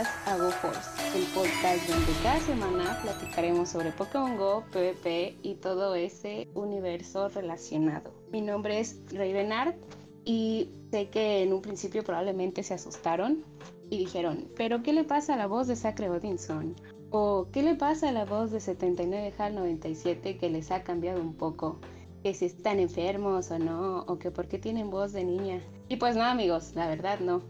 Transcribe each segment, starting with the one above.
Bienvenidas a GoForce, el podcast donde cada semana platicaremos sobre Pokémon Go, PvP y todo ese universo relacionado. Mi nombre es Ravenart y sé que en un principio probablemente se asustaron y dijeron, ¿pero qué le pasa a la voz de Sacre Odinson? ¿O qué le pasa a la voz de 79 HAL 97 que les ha cambiado un poco? que si están enfermos o no, o que por qué tienen voz de niña. Y pues no, amigos, la verdad no.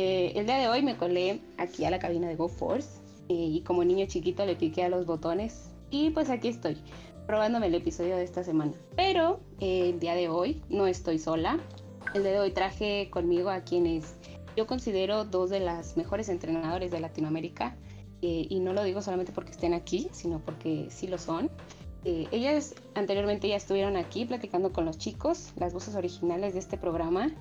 Eh, el día de hoy me colé aquí a la cabina de GoForce eh, y como niño chiquito le piqué a los botones y pues aquí estoy probándome el episodio de esta semana. Pero eh, el día de hoy no estoy sola. El día de hoy traje conmigo a quienes yo considero dos de las mejores entrenadores de Latinoamérica y no lo digo solamente porque estén aquí, sino porque sí lo son. ellas anteriormente ya estuvieron aquí platicando con los chicos, las voces originales de este programa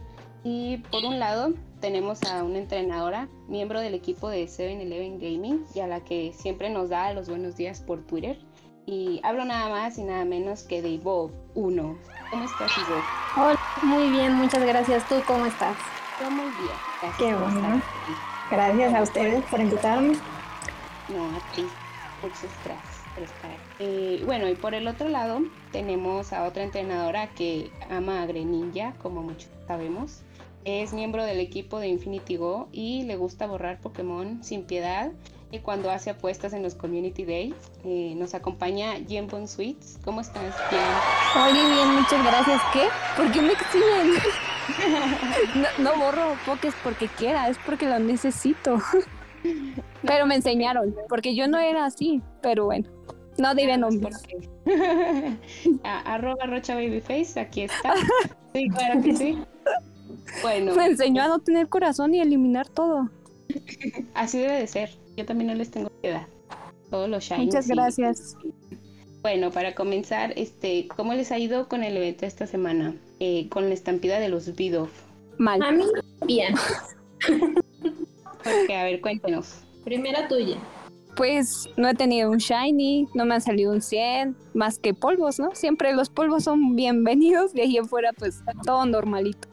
y por un lado tenemos a una entrenadora, miembro del equipo de 7-Eleven Gaming y a la que siempre nos da los buenos días por Twitter. Y hablo nada más y nada menos que de Bob 1. ¿Cómo estás, Bob? Hola, muy bien, muchas gracias. ¿Tú cómo estás? Yo muy bien. Gracias Qué bueno. Gracias a ustedes por invitarme. No, a ti. Muchas gracias por estar eh, bueno, y por el otro lado tenemos a otra entrenadora que ama a Greninja, como muchos sabemos. Es miembro del equipo de Infinity Go y le gusta borrar Pokémon sin piedad. Y cuando hace apuestas en los Community Days, eh, nos acompaña Jen Bon Sweets. ¿Cómo estás, Jen? Oye, bien, muchas gracias. ¿Qué? ¿Por qué me exigen? no, no borro Pokés porque quiera, es porque lo necesito. pero me enseñaron, porque yo no era así, pero bueno. No diré nombres. arroba Rocha Babyface, aquí está. Sí, claro que sí. Bueno. Me enseñó a no tener corazón y eliminar todo. Así debe de ser. Yo también no les tengo piedad. Todos los shines. Muchas gracias. Bueno, para comenzar, este, ¿cómo les ha ido con el evento esta semana? Eh, con la estampida de los Bidoff. Mal. A mí, bien. Porque, a ver, cuéntenos. Primera tuya. Pues no he tenido un shiny, no me ha salido un 100, más que polvos, ¿no? Siempre los polvos son bienvenidos, de ahí afuera pues todo normalito.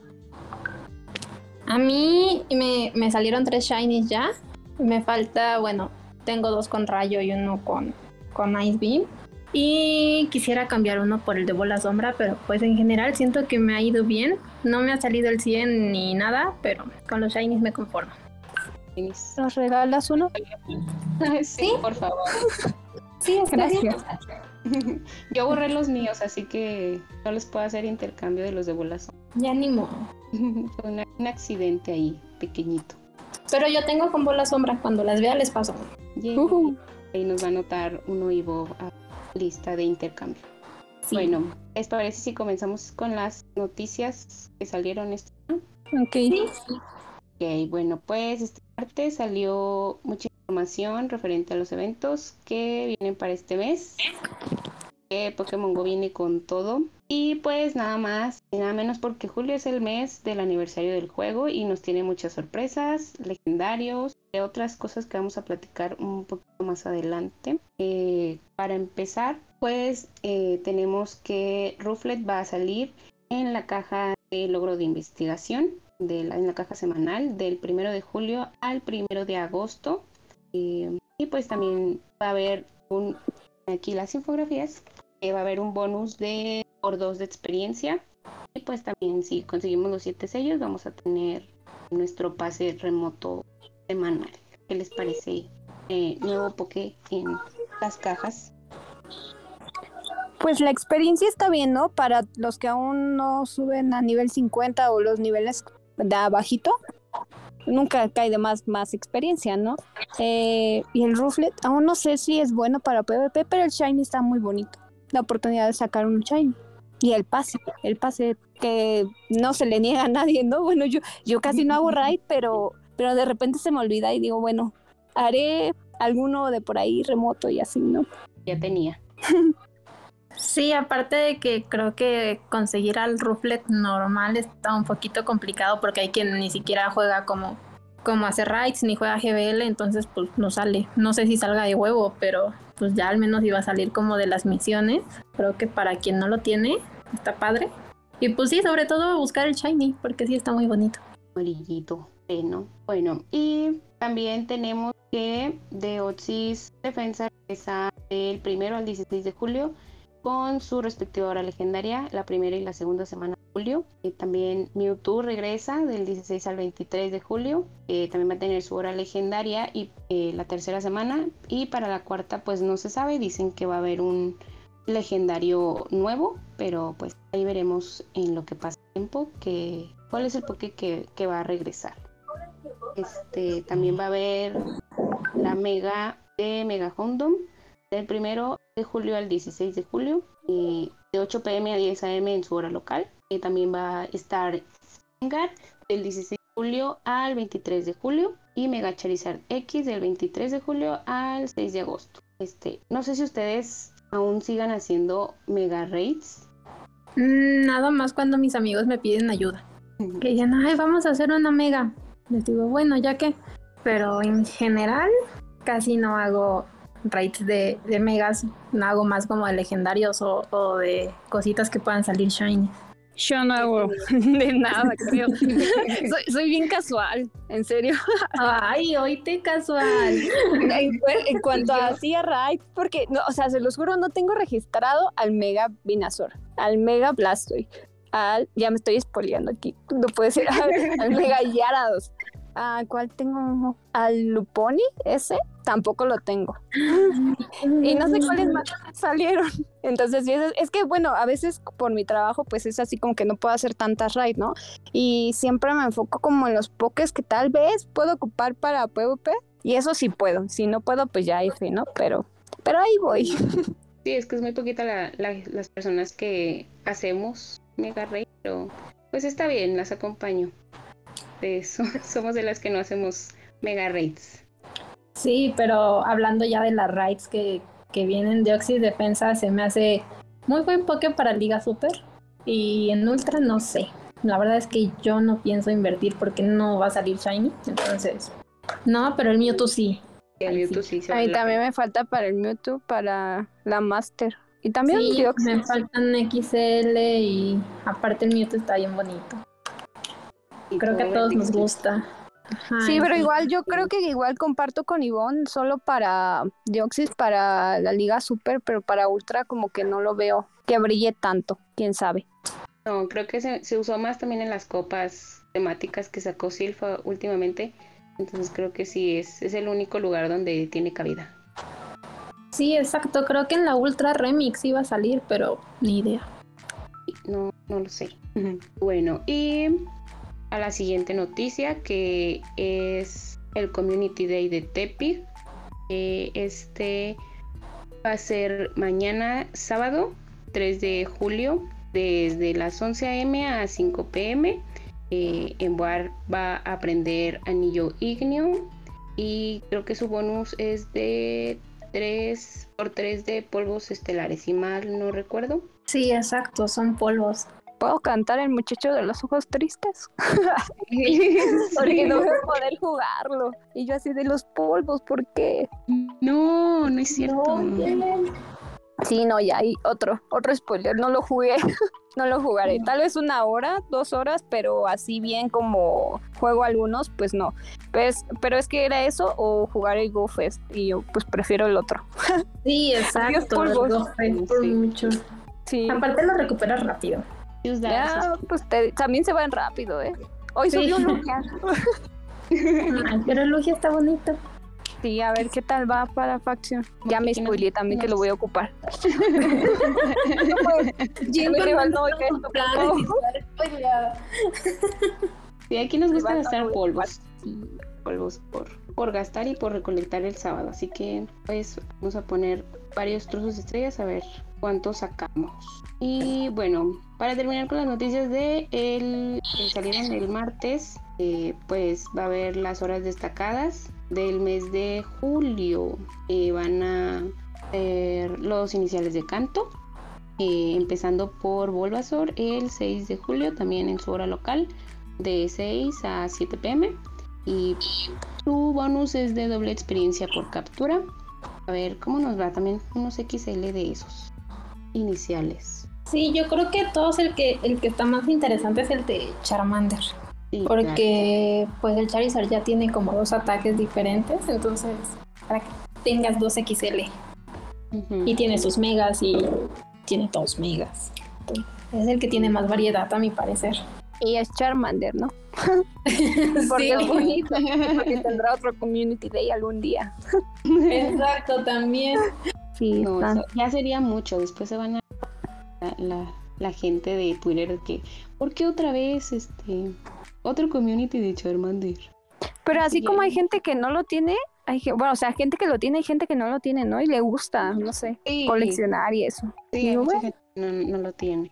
A mí me, me salieron tres shinies ya. Me falta, bueno, tengo dos con rayo y uno con, con Ice Beam. Y quisiera cambiar uno por el de bola sombra, pero pues en general siento que me ha ido bien. No me ha salido el 100 ni nada, pero con los shinies me conformo. ¿Nos regalas uno? Sí, por favor. Sí, gracias. Yo borré los míos, así que no les puedo hacer intercambio de los de bola sombra. Ya ni modo. Fue un accidente ahí, pequeñito. Pero yo tengo con bola sombra, cuando las vea les paso. Ahí nos va a anotar uno y Bob a lista de intercambio. Bueno, ¿les parece si comenzamos con las noticias que salieron esta Ok. Ok, bueno, pues esta parte salió mucha información referente a los eventos que vienen para este mes. Pokémon Go viene con todo. Y pues nada más y nada menos porque julio es el mes del aniversario del juego y nos tiene muchas sorpresas, legendarios, y otras cosas que vamos a platicar un poquito más adelante. Eh, para empezar, pues eh, tenemos que Rufflet va a salir en la caja de logro de investigación, de en la caja semanal del primero de julio al primero de agosto. Eh, y pues también va a haber un, aquí las infografías va a haber un bonus de por dos de experiencia. Y pues también si conseguimos los siete sellos vamos a tener nuestro pase remoto semanal. ¿Qué les parece? Eh, nuevo Poké en las cajas. Pues la experiencia está bien, ¿no? Para los que aún no suben a nivel 50 o los niveles de abajito, nunca cae de más, más experiencia, ¿no? Eh, y el Rufflet, aún no sé si es bueno para PvP, pero el Shiny está muy bonito la oportunidad de sacar un shiny. Y el pase, el pase que no se le niega a nadie, ¿no? Bueno, yo, yo casi no hago raid, pero, pero de repente se me olvida y digo, bueno, haré alguno de por ahí remoto y así, ¿no? Ya tenía. Sí, aparte de que creo que conseguir al Rufflet normal está un poquito complicado porque hay quien ni siquiera juega como, como hace raids ni juega GBL, entonces pues no sale. No sé si salga de huevo, pero pues ya al menos iba a salir como de las misiones. Creo que para quien no lo tiene, está padre. Y pues sí, sobre todo buscar el shiny, porque sí está muy bonito. amarillito, ¿no? Bueno, y también tenemos que Deoxys Defensa regresa del primero al 16 de julio con su respectiva hora legendaria, la primera y la segunda semana de julio. Y también Mewtwo regresa del 16 al 23 de julio. también va a tener su hora legendaria y eh, la tercera semana. Y para la cuarta, pues no se sabe. Dicen que va a haber un legendario nuevo, pero pues ahí veremos en lo que pasa el tiempo que cuál es el Poké que, que va a regresar. Este también va a haber la Mega de Mega Hondom del primero de julio al 16 de julio, y de 8 pm a 10 am en su hora local. Y también va a estar Gengar del 16 de julio al 23 de julio y Mega Charizard X del 23 de julio al 6 de agosto. Este, no sé si ustedes aún sigan haciendo mega raids. Mm, nada más cuando mis amigos me piden ayuda. Que dicen, ay, vamos a hacer una mega. Les digo, bueno, ya que. Pero en general, casi no hago raids de, de megas, no hago más como de legendarios o, de cositas que puedan salir shiny. Yo no hago de nada, creo. soy, bien casual, en serio. Ay, hoy te casual. En, cuanto a hacía raids, porque, no, o sea, se los juro, no tengo registrado al Mega Binazor, al Mega Blastoise, al, ya me estoy espoleando aquí, no puede ser, al, Mega Yarados. ¿A cuál tengo? ¿Al Luponi? ¿Ese? Tampoco lo tengo. y no sé cuáles más salieron. Entonces, es, que, bueno, a veces por mi trabajo, pues es así como que no puedo hacer tantas raids, ¿no? Y siempre me enfoco como en los pokés que tal vez puedo ocupar para PvP. Y eso sí puedo. Si no puedo, pues ya F, ¿no? Pero, pero ahí voy. Sí, es que es muy poquita las personas que hacemos mega raid, pero pues está bien, las acompaño de eso. Somos de las que no hacemos mega raids. Sí, pero hablando ya de las raids que, que vienen de Oxy Defensa, se me hace muy buen poke para Liga Super. Y en Ultra no sé. La verdad es que yo no pienso invertir porque no va a salir Shiny. Entonces, no, pero el Mewtwo sí. El Mewtwo sí. Ahí también me falta para el Mewtwo, para la Master. Y también sí, me faltan XL y aparte el Mewtwo está bien bonito. Creo que a todos nos gusta. sí, pero igual yo creo que igual comparto con Ivonne solo para Dioxis, para la Liga Super, pero para Ultra como que no lo veo que brille tanto, quién sabe. No, creo que se, usó más también en las copas temáticas que sacó Silfa últimamente, entonces creo que sí, es, es el único lugar donde tiene cabida. Sí, exacto, creo que en la Ultra Remix iba a salir, pero ni idea. No, no lo sé. Bueno, y a la siguiente noticia que es el Community Day de Tepi. este va a ser mañana sábado 3 de julio desde las 11 a.m. a 5 p.m. Eh, en Boar va a aprender anillo ignio y creo que su bonus es de 3 por 3 de polvos estelares, si mal no recuerdo. Sí, exacto, son polvos. ¿Puedo cantar el muchacho de los ojos tristes? Porque no voy a poder jugarlo. Y yo así de los polvos, ¿por qué? No, no es cierto. sí, no, ya hay otro, otro spoiler. No lo jugué. no lo jugaré. Tal vez una hora, dos horas, pero así bien como juego algunos, pues no. Pues, pero es que era eso o jugar el GoFest. Y yo pues prefiero el otro. sí, exacto. Polvos. mucho. Sí. Aparte lo recuperas rápido. Ya, pues también se van rápido, ¿eh? Hoy subió un Lugia. pero el Lugia está bonito. Sí, a ver qué tal va para facción. Ya me spoileé también que lo voy a ocupar. Sí, aquí nos gusta gastar polvos. Polvos por, por gastar y por recolectar el sábado. Así que pues vamos a poner varios trozos de estrellas a ver cuánto sacamos. Y bueno, para terminar con las noticias de el que salieron el martes, eh, pues va a haber las horas destacadas del mes de julio. Eh, van a ser los iniciales de canto, eh, empezando por Bulbasaur el 6 de julio, también en su hora local, de 6 a 7 pm. Y su bonus es de doble experiencia por captura. A ver cómo nos va también unos XL de esos iniciales. Sí, yo creo que todos el que el que está más interesante es el de Charmander. Sí, claro. Porque pues el Charizard ya tiene como dos ataques diferentes, entonces para que tengas dos XL y tiene sus megas y tiene dos megas. Es el que tiene más variedad a mi parecer. Y es Charmander, ¿no? Porque es bonito. Porque tendrá otro Community Day algún día. Exacto, también. Sí, No, ya sería mucho. Después se van a la, la- la gente de Twitter que, ¿por qué otra vez este otro community de Charmander? Pero así como hay gente que no lo tiene, hay bueno, o sea, gente que lo tiene y gente que no lo tiene, ¿no? Y le gusta, no sé, Sí, coleccionar y eso. sí, hay Digo, mucha bueno. gente que no, no lo tiene.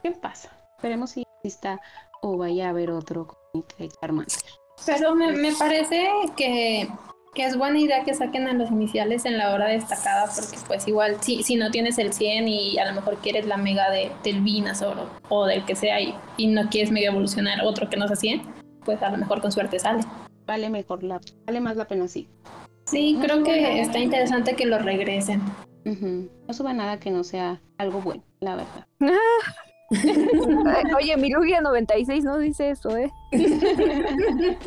¿Qué pasa? Esperemos si exista o vaya a haber otro community de Charmander. Pero me, me parece que, que es buena idea que saquen a los iniciales en la hora destacada, porque pues igual si, si no tienes el 100 y a lo mejor quieres la mega de, del Venusaur o, o del que sea y, y no quieres mega evolucionar otro que no sea 100, pues a lo mejor con suerte sale. Vale mejor la, vale más la pena así. Sí, No creo que nada. está interesante que lo regresen. No suba nada que no sea algo bueno, la verdad. Oye, mi Lugia 96 no dice eso, ¿eh?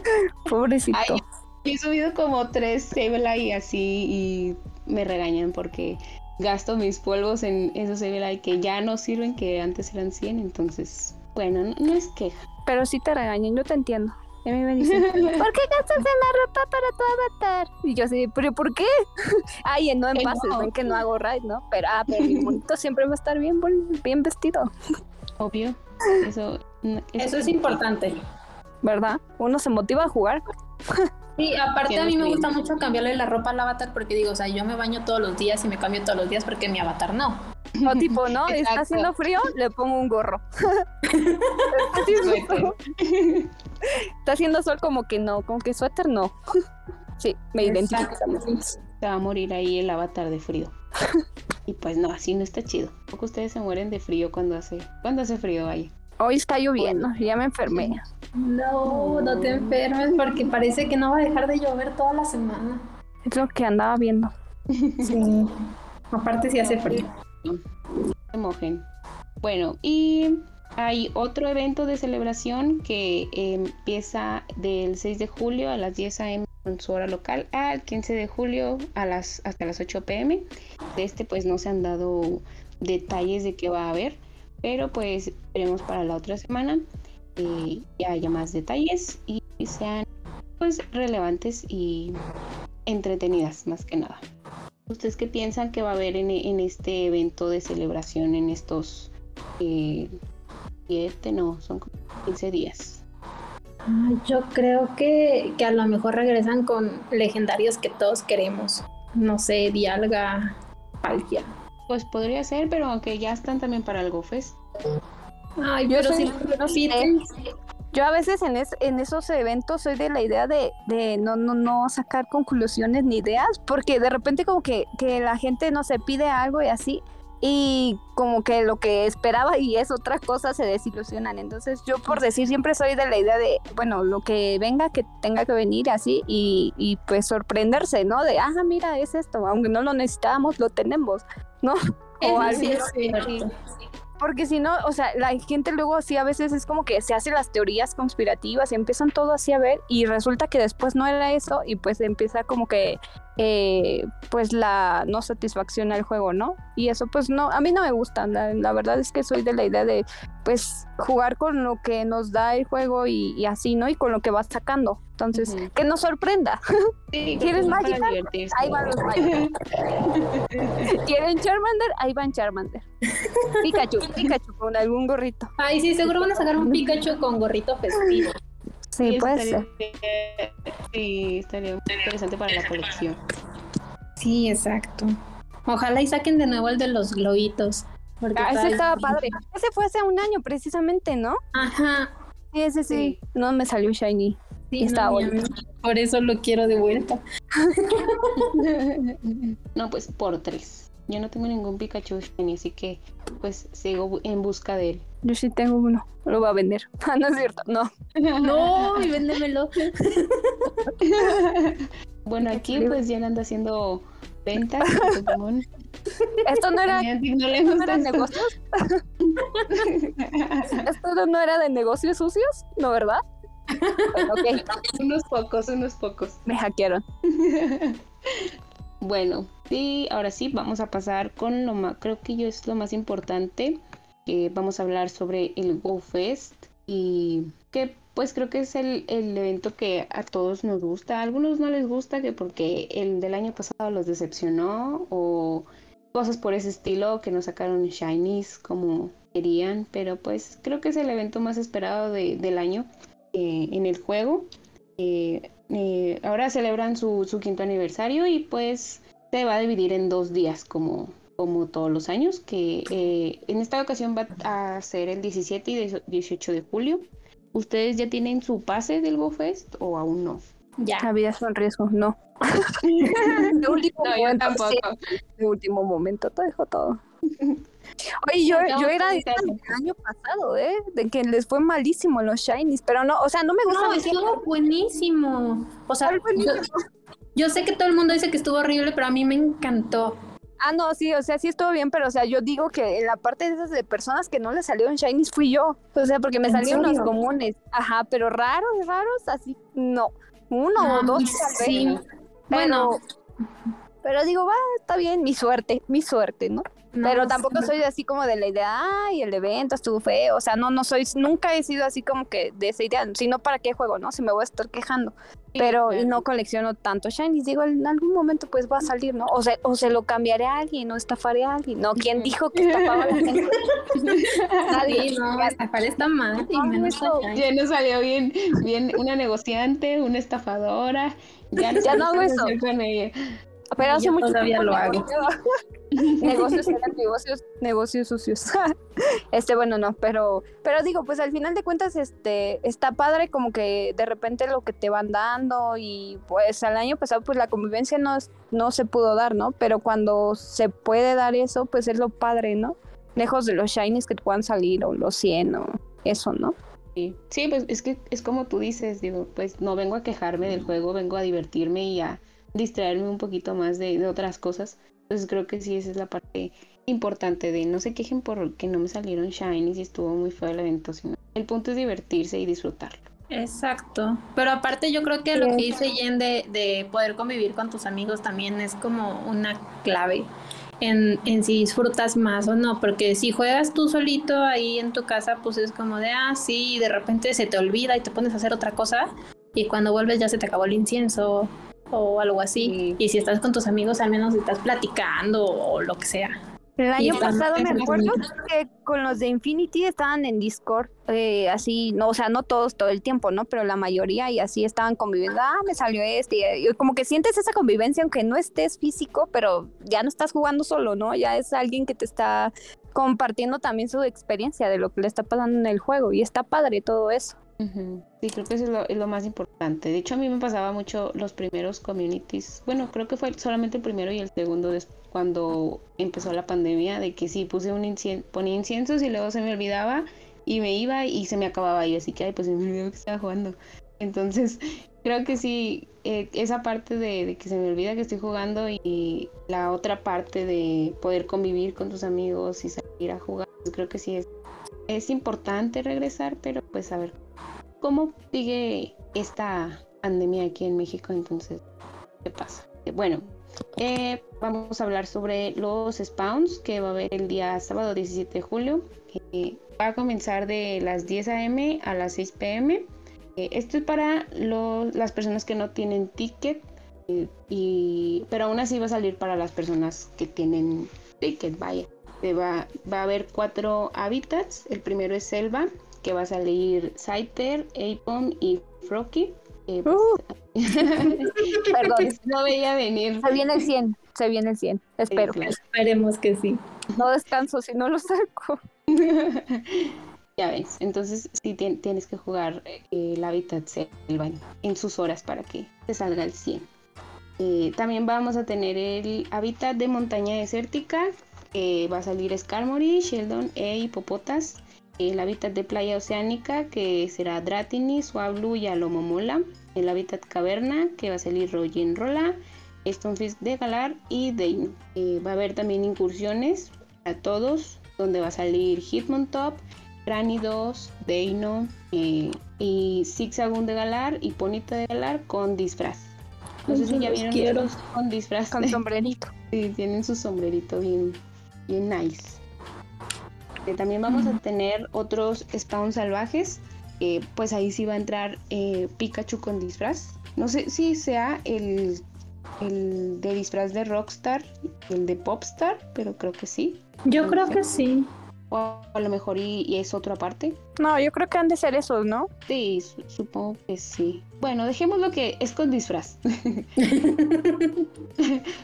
Pobrecito. Ay, He subido como tres Sableye así y me regañan porque gasto mis polvos en esos Sableye que ya no sirven, que antes eran 100, entonces, bueno, no, no es queja. Pero sí te regañan, yo te entiendo. Y a mí me dicen, ¿por qué gastas en la ropa para tu avatar? Y yo así, ¿pero por qué? Ay, no en pases, no. ven que no hago raid, ¿no? Pero, ah, pero mi monito siempre va a estar bien, bien vestido, Obvio, eso, no- Eso es importante. ¿verdad? Uno se motiva a jugar. Sí, aparte a mí me gusta mucho cambiarle la ropa al avatar porque digo, o sea, yo me baño todos los días y me cambio todos los días porque mi avatar no. O tipo, ¿no? Está haciendo frío, le pongo un gorro. Está haciendo sol- Está haciendo sol como que no, como que suéter no. Sí, me identifico. Se va a morir ahí el avatar de frío. Y pues no, así no está chido. Poco ustedes se mueren de frío cuando hace, cuando hace frío ahí. Hoy está lloviendo, ya me enfermé. No, no te enfermes porque parece que no va a dejar de llover toda la semana. Es lo que andaba viendo. Sí. Aparte si hace frío. se mojen. Bueno, y hay otro evento de celebración que eh, empieza del 6 de julio a las 10 a.m. en su hora local al 15 de julio a las, hasta las 8 p.m. De este pues no se han dado detalles de qué va a haber, pero pues esperemos para la otra semana eh, ya haya más detalles y sean pues relevantes y entretenidas más que nada. ¿Ustedes qué piensan que va a haber en, este evento de celebración en estos eh, no, son como 15 días? Ay, Yo creo que, que a lo mejor regresan con legendarios que todos queremos. No sé, Dialga, Palkia. Pues podría ser, pero aunque ya están también para el GoFest. Ay, Yo pero soy- Yo a veces en, es- en esos eventos soy de la idea de, de no, no, no sacar conclusiones ni ideas, porque de repente como que, que la gente no se pide algo y así, y como que lo que esperaba y es otra cosa se desilusionan. Entonces yo por decir siempre soy de la idea de, bueno, lo que venga, que tenga que venir así y, y pues sorprenderse, ¿no? De, ah, mira, es esto, aunque no lo necesitábamos, lo tenemos, ¿no? O algo sí. Porque si no, o sea, la gente luego sí a veces es como que se hace las teorías conspirativas y empiezan todo así a ver y resulta que después no era eso y pues empieza como que eh, pues la no satisfacción al juego, ¿no? Y eso pues no, a mí no me gusta, la, la verdad es que soy de la idea de pues jugar con lo que nos da el juego y, y así, ¿no? Y con lo que vas sacando. Entonces, que nos sorprenda. Sí, ¿Quieres divertirse. Ahí van los Magikarp. ¿Quieren Charmander? Ahí van Charmander. Pikachu, Pikachu con algún gorrito. Ay, sí, seguro van a sacar un Pikachu con gorrito festivo. Sí, Sí, puede estaría- ser. Sí, estaría muy interesante para la colección. Sí, exacto. Ojalá y saquen de nuevo el de los globitos. porque Ah, ese está- estaba padre. Ese fue hace un año precisamente, ¿no? Ajá. Sí, ese sí. No me salió shiny. Sí, Está no, bonito. Por eso lo quiero de vuelta. No, pues por tres. Yo no tengo ningún Pikachu shiny, así que pues sigo en busca de él. Yo sí tengo uno. Lo va a vender. Ah, no es cierto. No. No, y véndemelo. Bueno, aquí pues ya anda haciendo ventas de Pokémon. Esto no era, no le esto no eran esto. negocios. ¿Esto no era de negocios sucios? ¿No, verdad? Unos pocos, unos pocos. Me hackearon. bueno, y ahora sí, vamos a pasar con lo más, creo que yo es lo más importante. que vamos a hablar sobre el GoFest y que pues creo que es el, el, evento que a todos nos gusta. A algunos no les gusta que porque el del año pasado los decepcionó o cosas por ese estilo que no sacaron shinies como querían, pero pues creo que es el evento más esperado de, del año eh, en el juego. Eh, eh, ahora celebran su, su, quinto aniversario y pues se va a dividir en dos días como, como todos los años, que en esta ocasión va a ser el 17 y 18 de julio. ¿Ustedes ya tienen su pase del GoFest o aún no? Ya. La vida es un riesgo, no. de último no, momento, yo tampoco. de último momento te dejo todo. Oye, yo, yo era el año pasado, ¿eh? De que les fue malísimo los Shinies, pero no, o sea, no me gusta. No, estuvo buenísimo. O sea, yo, yo, sé que todo el mundo dice que estuvo horrible, pero a mí me encantó. Ah, no, sí, o sea, sí estuvo bien, pero o sea, yo digo que en la parte de esas de personas que no les salieron Shinies fui yo. O sea, porque me salieron los comunes. Ajá, pero raros, raros, así, no. Uno o dos, sí. Bueno. Pero digo, va, está bien, mi suerte, mi suerte, ¿no? Pero tampoco soy así como de la idea, ay, el evento estuvo feo, o sea, no, no soy, nunca he sido así como que de esa idea, sino para qué juego, ¿no? Si me voy a estar quejando. pero y no colecciono tanto shinies, digo, en algún momento pues va a salir, ¿no? O, sea, o se lo cambiaré a alguien, o estafaré a alguien, ¿no? ¿Quién dijo que estafaba a la gente? Nadie, no, estafar está mal. ya no salió bien, bien una negociante, una estafadora, ya, ya no hago eso. Con ella. Pero hace mucho todavía lo hago. negocios, negocios, negocios sucios. este, bueno, no, pero, pero digo, pues al final de cuentas, este, está padre como que de repente lo que te van dando y pues al año pasado pues la convivencia no, no se pudo dar, ¿no? Pero cuando se puede dar eso, pues es lo padre, ¿no? Lejos de los shinies que te puedan salir o los 100 o eso, ¿no? Sí. sí, pues es que es como tú dices, digo, pues no vengo a quejarme del juego, vengo a divertirme y a distraerme un poquito más de, otras cosas. Entonces creo que sí, esa es la parte importante de no se quejen porque no me salieron shinies y estuvo muy feo el evento, sino el punto es divertirse y disfrutarlo. Exacto, pero aparte yo creo que lo que dice Jen de, de, poder convivir con tus amigos también es como una clave en, en, si disfrutas más o no, porque si juegas tú solito ahí en tu casa, pues es como de, ah, sí, y de repente se te olvida y te pones a hacer otra cosa y cuando vuelves ya se te acabó el incienso o algo así. Y si estás con tus amigos, al menos estás platicando o lo que sea. El año pasado me acuerdo que con los de Infinity estaban en Discord, eh, así, no, o sea, no todos todo el tiempo, ¿no? Pero la mayoría y así estaban conviviendo, ah, me salió este, y, como que sientes esa convivencia aunque no estés físico, pero ya no estás jugando solo, ¿no? Ya es alguien que te está compartiendo también su experiencia de lo que le está pasando en el juego y está padre todo eso. Sí, creo que eso es lo, más importante. De hecho, a mí me pasaba mucho los primeros communities. Bueno, creo que fue solamente el primero y el segundo cuando empezó la pandemia, de que sí, puse un incienso, ponía inciensos y luego se me olvidaba y me iba y se me acababa y así que, ay, pues me olvidó que estaba jugando. Entonces, creo que sí, eh, esa parte de, de, que se me olvida que estoy jugando y la otra parte de poder convivir con tus amigos y salir a jugar, pues creo que sí es, es importante regresar, pero pues a ver ¿Cómo sigue esta pandemia aquí en México? Entonces, ¿qué pasa? Bueno, eh, vamos a hablar sobre los spawns que va a haber el día sábado 17 de julio. va a comenzar de las 10 a.m. a las 6 p.m. Eh, esto es para las personas que no tienen ticket, eh, pero aún así va a salir para las personas que tienen ticket, vaya. Va, va a haber cuatro hábitats. El primero es selva, que va a salir Saiter, Apon y Froki. Eh, pues, uh. Perdón. no veía venir. Se viene el 100, se viene el 100, espero. Esperemos que sí. No descanso si no lo saco. ya ves, entonces sí tienes que jugar eh, el hábitat selva en sus horas para que te salga el 100. Eh, también vamos a tener el hábitat de montaña desértica, va a salir Skarmory, Sheldon e Hipopotas el hábitat de playa oceánica que será Dratini, Suablu y Alomomola, el hábitat caverna que va a salir Rogen Rola, Stonefish de Galar y Deino. Eh, va a haber también incursiones a todos donde va a salir Hitmontop, Granidos, Deino eh, y Zigzagoon de Galar y Ponita de Galar con disfraz. No sé si ya vieron quiero. con disfraz. Con sombrerito. Sí, tienen su sombrerito bien, bien nice. Eh, también vamos a tener otros spawn salvajes. eh, pues ahí sí va a entrar eh, Pikachu con disfraz. No sé si sea el, el de disfraz de Rockstar, el de Popstar, pero creo que sí. Yo creo que sí. O a lo mejor y, y es otro aparte. No, yo creo que han de ser esos, ¿no? Sí, su- supongo que sí. Bueno, dejemos lo que es con disfraz.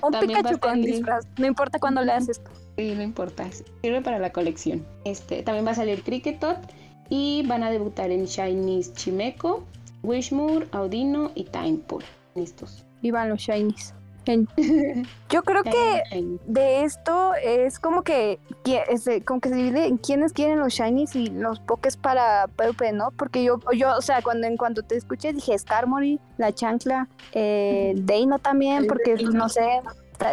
Un Pikachu con disfraz. No importa cuándo le haces esto. No importa, sirve para la colección. Este, también va a salir Cricketot y van a debutar en Shinies Chimeco, Wishmoor, Audino y Timepool. Estos. Vivan los shinies. Yo creo que de esto es como que, que- es de- como que se divide en quienes quieren los shinies y los pokés para PvP, ¿no? Porque yo, yo, o sea, cuando en cuanto te escuché dije Skarmory, la chancla, eh, Deino también, porque no sé,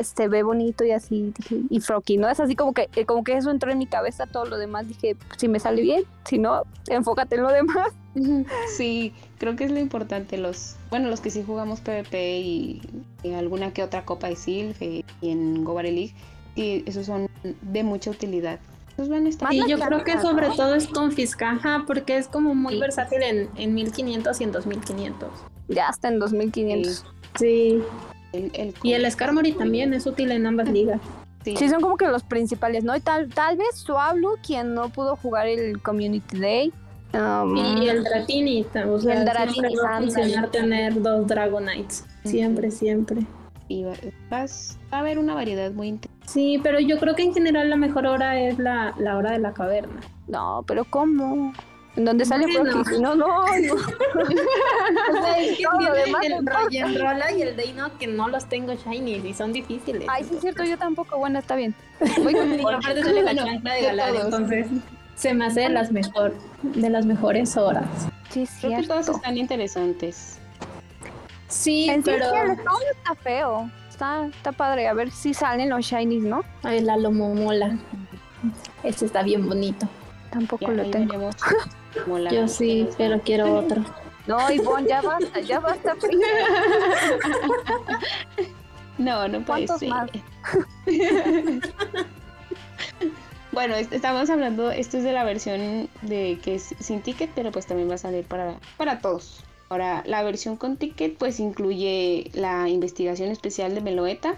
se ve bonito y así, dije, y Froki, ¿no? Es así como que, eh, como que eso entró en mi cabeza, todo lo demás dije, si me sale bien, si no, enfócate en lo demás. Sí, creo que es lo importante. Los, bueno, los que sí jugamos PvP y, y alguna que otra Copa de Silph eh, y en Gobare League, sí, esos son de mucha utilidad. Más Y yo creo que sobre todo es con Fiscaja porque es como muy Sí. versátil en, en 1500 y en 2500. Ya hasta en 2500. Sí. El, el- Y el Skarmory también es útil en ambas ligas. sí. Sí, son como que los principales, ¿no? Y tal, tal vez Suablu, quien no pudo jugar el Community Day. um, Y el Dratini, o sea, el Dratini, siempre va a ándale. funcionar tener dos Dragonites. Siempre, siempre. Y va, vas- va a haber una variedad muy interesante. Sí, pero yo creo que en general la mejor hora es la, la hora de la caverna. No, pero ¿cómo? ¿En dónde sale Bueno. Froki? No, no, no. O sea, es que Todo lo tiene demás el es Rolla y el Deino que no los tengo shinies y son difíciles. Ay, sí es cierto, yo tampoco. Bueno, está bien. Muy y aparte sale la chancla de de Galar, entonces se me hace de las mejor, de las mejores horas. Sí, es Creo que todos están interesantes. Sí, En sí, pero sí, el spawn está feo. Está, está padre. A ver si salen los shinies, ¿no? Ay, la lomomola. Este está bien bonito. Tampoco Ya, lo tengo. La- Yo sí, pero quiero otro. No, Ivonne, ya basta, ya basta. No, no puede ¿Cuántos ser. más? bueno, est- estamos hablando, esto es de la versión de que es sin ticket, pero pues también va a salir para, para todos. Ahora, la versión con ticket pues incluye la investigación especial de Meloeta,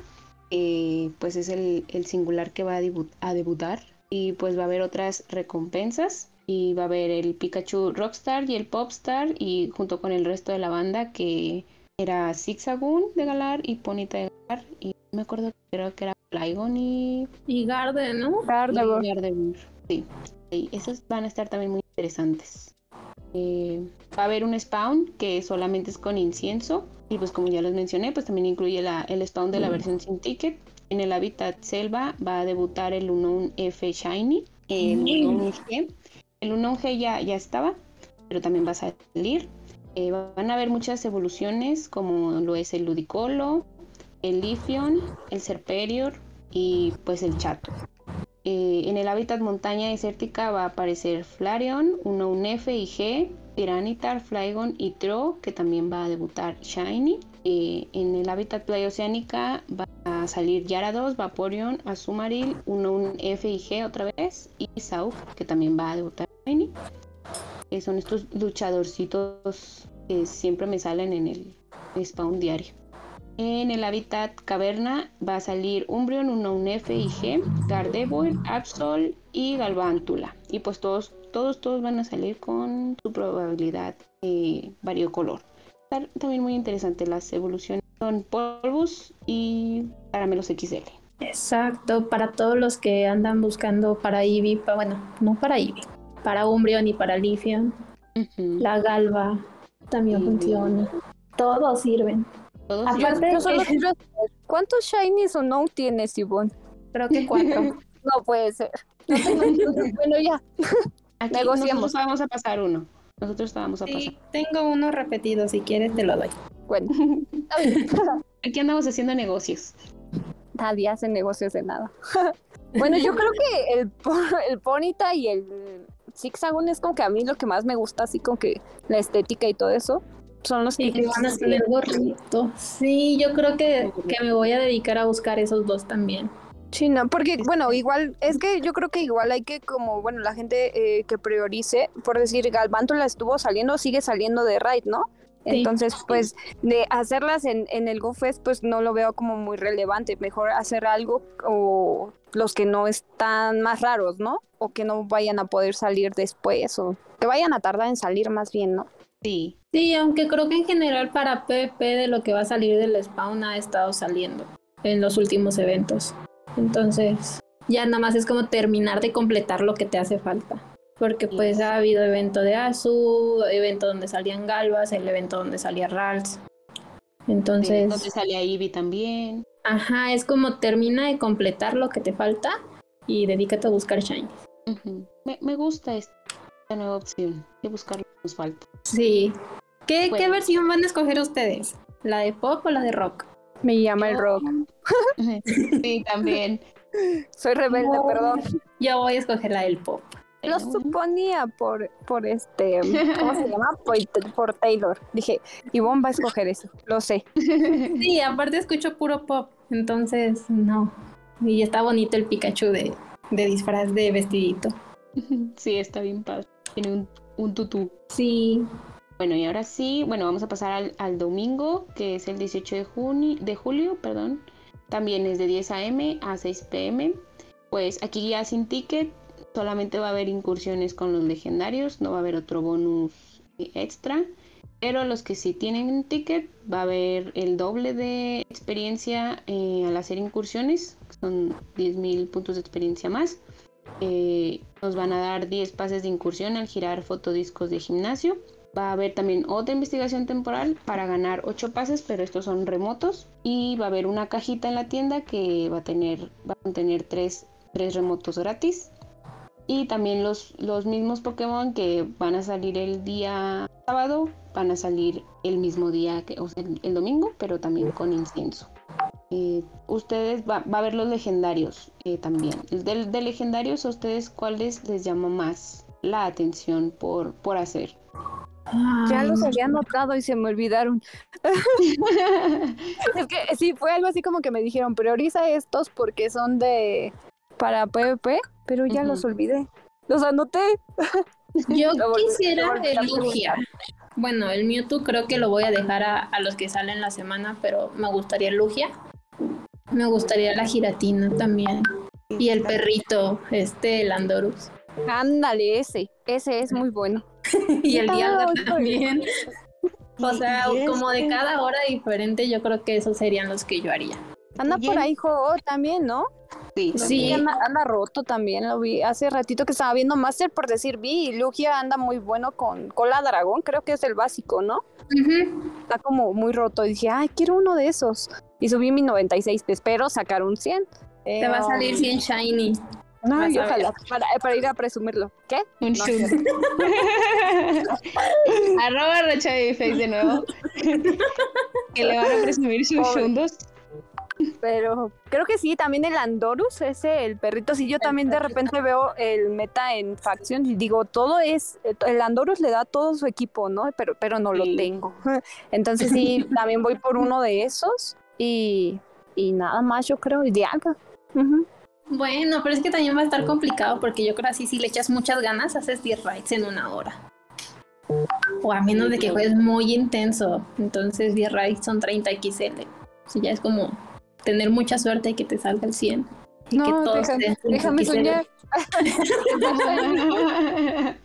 eh, pues es el, el singular que va a, a debutar y pues va a haber otras recompensas y va a haber el Pikachu Rockstar y el Popstar y junto con el resto de la banda que era Zigzagoon de Galar y Ponita de Galar y me acuerdo, creo que era Flygon y Y Garden, ¿no? Gardevoir. y Gardevoir, Sí, y esos van a estar también muy interesantes. Eh, va a haber un spawn que solamente es con incienso y pues como ya les mencioné, pues también incluye la- el spawn de la versión sin ticket. En el hábitat selva va a debutar el Unknown F Shiny, el Mm. G. El Unknown G ya, ya estaba, pero también va a salir. Eh, van a haber muchas evoluciones como lo es el Ludicolo, el Lifion, el Serperior y pues el Chato. Eh, en el hábitat montaña desértica va a aparecer Flareon, Unknown F y G, Tiranitar, Flygon y Tro, que también va a debutar Shiny. Eh, en el hábitat playa oceánica va a salir Gyarados, Vaporeon, Azumarill, Unknown F y G otra vez y Sauk, que también va a debutar Shiny. Eh, son estos luchadorcitos que siempre me salen en el spawn diario. En el hábitat caverna va a salir Umbreon, Unknown F y G, Gardevoir, Absol y Galvántula. Y pues todos, todos, todos van a salir con su probabilidad eh, variocolor. También muy interesante las evoluciones son Polvus y Caramelos XL. Exacto, para todos los que andan buscando para Eevee, bueno, no para Eevee, para Umbreon y para Lifion, Ujú. la Galva también Sí. funciona. Todos sirven. Todos Aparte- Yo, Aparte yo solo que- quiero saber, ¿Cuántos shinies o no tienes, Ivonne? Creo que cuatro. No puede ser. No tengo ninguno. bueno, ya. Aquí nosotros vamos a pasar uno. Nosotros te vamos a pasar. Sí, tengo uno repetido, si quieres te lo doy. Bueno, está bien. Aquí andamos haciendo negocios. nadie hace negocios de nada. bueno, yo creo que el, el Ponita y el Zigzagoon es como que a mí lo que más me gusta, así como que la estética y todo eso. Son los que, van a tener gorrito. Sí, yo creo que, que me voy a dedicar a buscar esos dos también. Sí, no, porque, bueno, igual, es que yo creo que igual hay que, como, bueno, la gente eh, que priorice, por decir, Galvántula estuvo saliendo, sigue saliendo de Raid, ¿no? Entonces, pues, de hacerlas en, en el GoFest, pues no lo veo como muy relevante. Mejor hacer algo o los que no están más raros, ¿no? O que no vayan a poder salir después, o que vayan a tardar en salir más bien, ¿no? Sí. Sí, aunque creo que en general para PvP de lo que va a salir del spawn ha estado saliendo en los últimos eventos. Entonces, ya nada más es como terminar de completar lo que te hace falta. Porque pues ha habido evento de Azu, evento donde salían Galvas, el evento donde salía Rals. Entonces... donde salía Ivy también. Ajá, es como termina de completar lo que te falta y dedícate a buscar Shiny. me, gusta esta nueva opción de buscar lo que nos falta. Sí. ¿Qué, ¿Qué versión van a escoger ustedes? ¿La de pop o la de rock? Me llama el rock. sí, también. Soy rebelde, perdón. Yo voy a escoger la del pop. Lo suponía por, por este, ¿cómo se llama? Por, Taylor. Dije, Ivonne va a escoger eso, lo sé. Sí, aparte escucho puro pop, entonces no. Y está bonito el Pikachu de, de disfraz de vestidito. Sí, está bien padre. Tiene un, un tutú. Sí. Bueno, y ahora sí, bueno, vamos a pasar al, al domingo, que es el 18 de, junio, de julio, perdón. También es de 10 a.m. a 6 p.m. Pues aquí ya sin ticket, solamente va a haber incursiones con los legendarios, no va a haber otro bonus extra. Pero los que sí tienen ticket, va a haber el doble de experiencia eh, al hacer incursiones, son 10.000 puntos de experiencia más. Eh, nos van a dar 10 pases de incursión al girar fotodiscos de gimnasio. Va a haber también otra investigación temporal para ganar 8 pases, pero estos son remotos. Y va a haber una cajita en la tienda que va a tener, va a contener 3, remotos gratis. Y también los, los mismos Pokémon que van a salir el día sábado, van a salir el mismo día, que, o sea, el, domingo, pero también con incienso. Eh, ustedes va, a haber los legendarios eh, también. De, de, legendarios, ¿a ustedes cuáles les llama más la atención por, por hacer? Ya los había notado y se me olvidaron. es que sí, fue algo así como que me dijeron, prioriza estos porque son de para PvP, pero ya los olvidé. Los anoté. Yo quisiera el Lugia. Bueno, el Mewtwo creo que lo voy a dejar a, los que salen la semana, pero me gustaría el Lugia. Me gustaría la Giratina también. Y el perrito, este, el Andorus. Ándale, ese. Ese es muy bueno. y el diálogo también. O sea, como de cada hora diferente, yo creo que esos serían los que yo haría. Anda por ahí Jo también, ¿no? Sí. sí. Anda, roto también, lo vi hace ratito que estaba viendo Master por decir vi y Lugia anda muy bueno con cola dragón, creo que es el básico, ¿no? Está como muy roto y dije, ay, quiero uno de esos. Y subí mi 96, espero sacar un 100. Te va a salir 100 shiny. No, ojalá, para, para, ir a presumirlo. ¿Qué? Un no Arroba Rocha Face de nuevo. que le van a presumir sus shundos. Pero creo que sí, también el Andorus, ese, el perrito, sí, yo también de repente veo el meta en facción y digo, todo es, el Andorus le da todo su equipo, ¿no? Pero, pero no lo tengo. Entonces sí, también voy por uno de esos y, y nada más, yo creo, y de algo. Bueno, pero es que también va a estar complicado porque yo creo así si le echas muchas ganas haces 10 raids en una hora. O a menos de que juegues muy intenso. Entonces 10 raids son 30 XL. O sea, ya es como tener mucha suerte y que te salga el 100. Y no, que todos déjame soñar.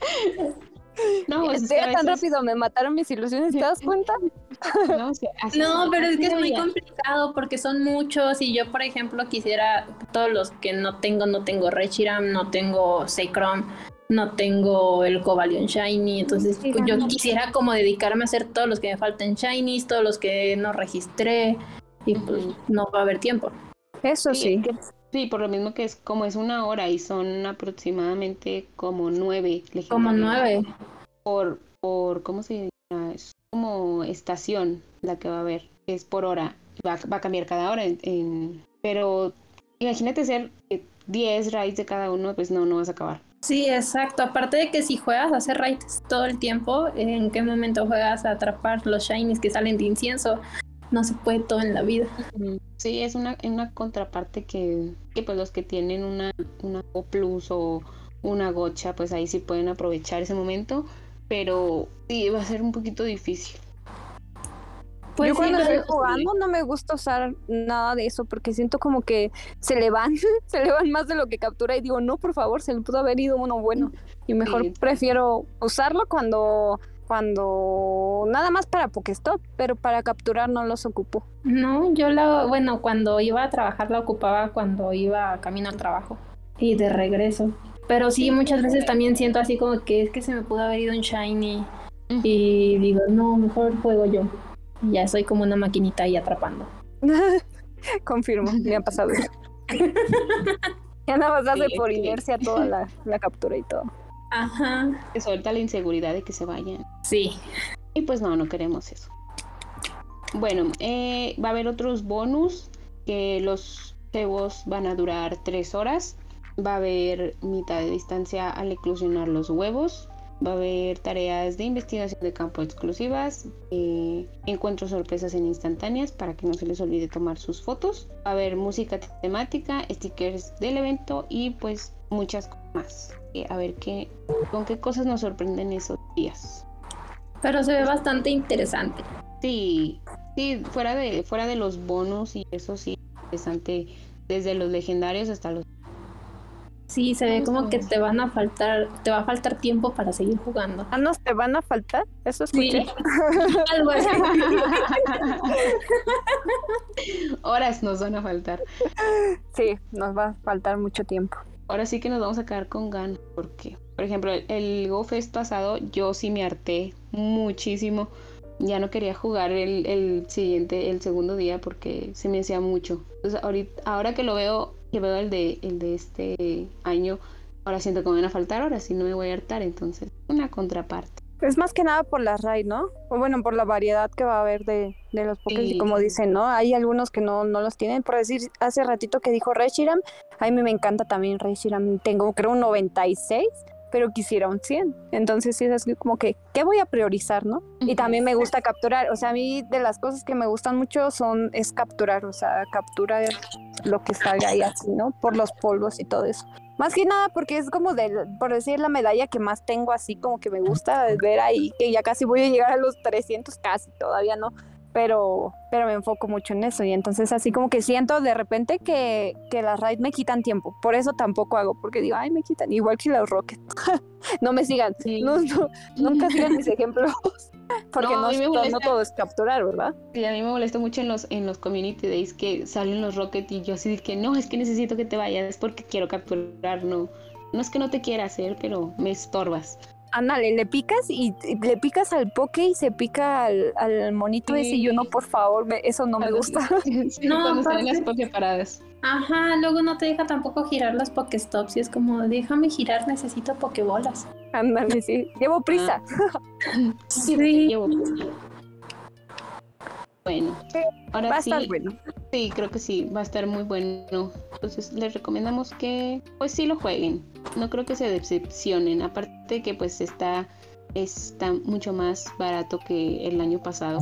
No, es tan rápido, me mataron mis ilusiones, ¿te das cuenta? No, pero es que es muy complicado porque son muchos y yo, por ejemplo, quisiera todos los que no tengo, no tengo Rechiram, no tengo Sacrum, no tengo el Cobalion Shiny, entonces yo quisiera como dedicarme a hacer todos los que me faltan Shinies, todos los que no registré y pues no va a haber tiempo. Eso sí. Sí, por lo mismo que es como es una hora y son aproximadamente como nueve Como nueve. Por, por, ¿cómo se llama? Es como estación la que va a haber, es por hora. va, va a cambiar cada hora. en- en- pero imagínate eh, 10 raids de cada uno, pues no, no vas a acabar. Sí, exacto. Aparte de que si juegas a hacer raids todo el tiempo, ¿en qué momento juegas a atrapar los shinies que salen de incienso? No se puede todo en la vida. Sí, es una, una contraparte que, que pues los que tienen una, una O Plus o una gocha, pues ahí sí pueden aprovechar ese momento, pero sí, va a ser un poquito difícil. Pues yo sí, cuando estoy jugando no me gusta usar nada de eso porque siento como que se le van, se le van más de lo que captura y digo, no, por favor, se le pudo haber ido uno bueno. Y mejor Sí. prefiero usarlo cuando, cuando, nada más para Pokestop, pero para capturar no los ocupo. No, yo la, bueno, cuando iba a trabajar la ocupaba cuando iba camino al trabajo y de regreso. Pero sí, muchas veces también siento así como que es que se me pudo haber ido un shiny y digo, no, mejor juego yo. Y ya soy como una maquinita ahí atrapando. Confirmo, me ha pasado eso. ya nada más hace Sí, por sí. inercia toda la, la captura y todo. Ajá. Que suelta la inseguridad de que se vayan. Sí. Y pues no, no queremos eso. Bueno, eh, va a haber otros bonus que los cebos van a durar 3 horas. Va a haber mitad de distancia al eclosionar los huevos. Va a haber tareas de investigación de campo exclusivas, eh, encuentros sorpresas en instantáneas para que no se les olvide tomar sus fotos. Va a haber música temática, stickers del evento y pues muchas cosas más. Eh, a ver qué, con qué cosas nos sorprenden esos días. Pero se ve bastante interesante. Sí, sí, fuera de, fuera de los bonos y eso sí, interesante, desde los legendarios hasta los... Sí, se ve como que te van a faltar, te va a faltar tiempo para seguir jugando. Ah, ¿nos te van a faltar? Eso escuché. Algo así. Horas nos van a faltar. Sí, nos va a faltar mucho tiempo. Ahora sí que nos vamos a quedar con ganas, porque, por ejemplo, el, el Go Fest pasado yo sí me harté muchísimo. Ya no quería jugar el, el siguiente, el segundo día porque se me hacía mucho. Entonces, ahorita, ahora que lo veo, que veo el de, el de este año, ahora siento que me van a faltar horas y no me voy a hartar. Entonces, una contraparte. Es más que nada por las raid, ¿no? O bueno, por la variedad que va a haber de, de los Pokés. Y Sí. como dicen, ¿no? Hay algunos que no, no los tienen. Por decir, hace ratito que dijo Reshiram, a mí me encanta también Reshiram. Tengo, creo, un 96, pero quisiera un 100. Entonces, sí es como que, ¿qué voy a priorizar, no? Y también me gusta capturar. O sea, a mí de las cosas que me gustan mucho son, es capturar. O sea, capturar lo que salga ahí así, ¿no? Por los polvos y todo eso. Más que nada porque es como de, por decir, la medalla que más tengo así como que me gusta ver ahí, que ya casi voy a llegar a los 300, casi, todavía no, pero, pero me enfoco mucho en eso y entonces así como que siento de repente que, que las raids me quitan tiempo, por eso tampoco hago, porque digo, ay, me quitan, igual que los rockets, no me sigan, Sí. no, no, nunca sigan mis ejemplos, porque No, me todo es capturar, ¿verdad? Y a mí me molesta mucho en los, en los community days que salen los rocket y yo así de que no, es que necesito que te vayas porque quiero capturar, no. No es que no te quiera hacer, pero me estorbas. Ándale, le picas y y le picas al poke y se pica al, al monito ese y yo no, Sí. por favor, me- eso no me gusta. Sí, No, cuando están las aparte- separadas. Ajá, luego no te deja tampoco girar las Pokestops y es como, déjame girar, necesito Pokebolas. Ándale, sí. Llevo prisa. Sí. Llevo prisa. Bueno, ahora Va a sí, estar bueno. sí, creo que sí, va a estar muy bueno. Entonces les recomendamos que pues sí lo jueguen. No creo que se decepcionen. Aparte que pues está, está mucho más barato que el año pasado.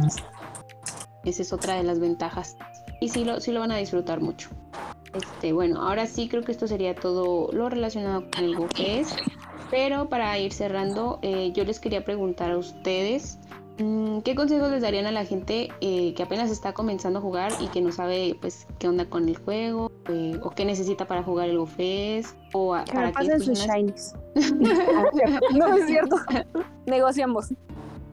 Esa es otra de las ventajas. Y sí lo, sí lo van a disfrutar mucho. Este, bueno, ahora sí creo que esto sería todo lo relacionado con el GoFest. Pero para ir cerrando, eh, yo les quería preguntar a ustedes mm, qué consejos les darían a la gente eh, que apenas está comenzando a jugar y que no sabe pues qué onda con el juego eh, o qué necesita para jugar el GoFest o a- Que para me pasen sus shinies. no es cierto. Negociamos.